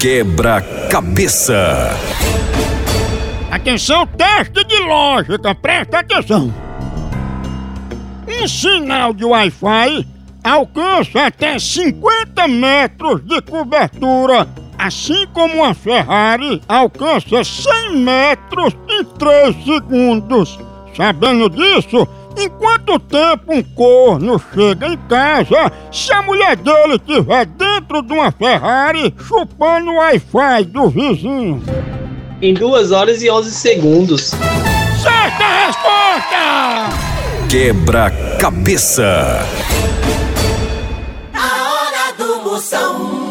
Quebra-cabeça. Atenção, teste de lógica, presta atenção. Um sinal de Wi-Fi alcança até 50 metros de cobertura, assim como uma Ferrari alcança 100 metros em 3 segundos. Sabendo disso, em quanto tempo um corno chega em casa se a mulher dele estiver dentro de uma Ferrari chupando o Wi-Fi do vizinho? Em 2 horas e 11 segundos. Certa resposta! Quebra-cabeça. A hora do Moção.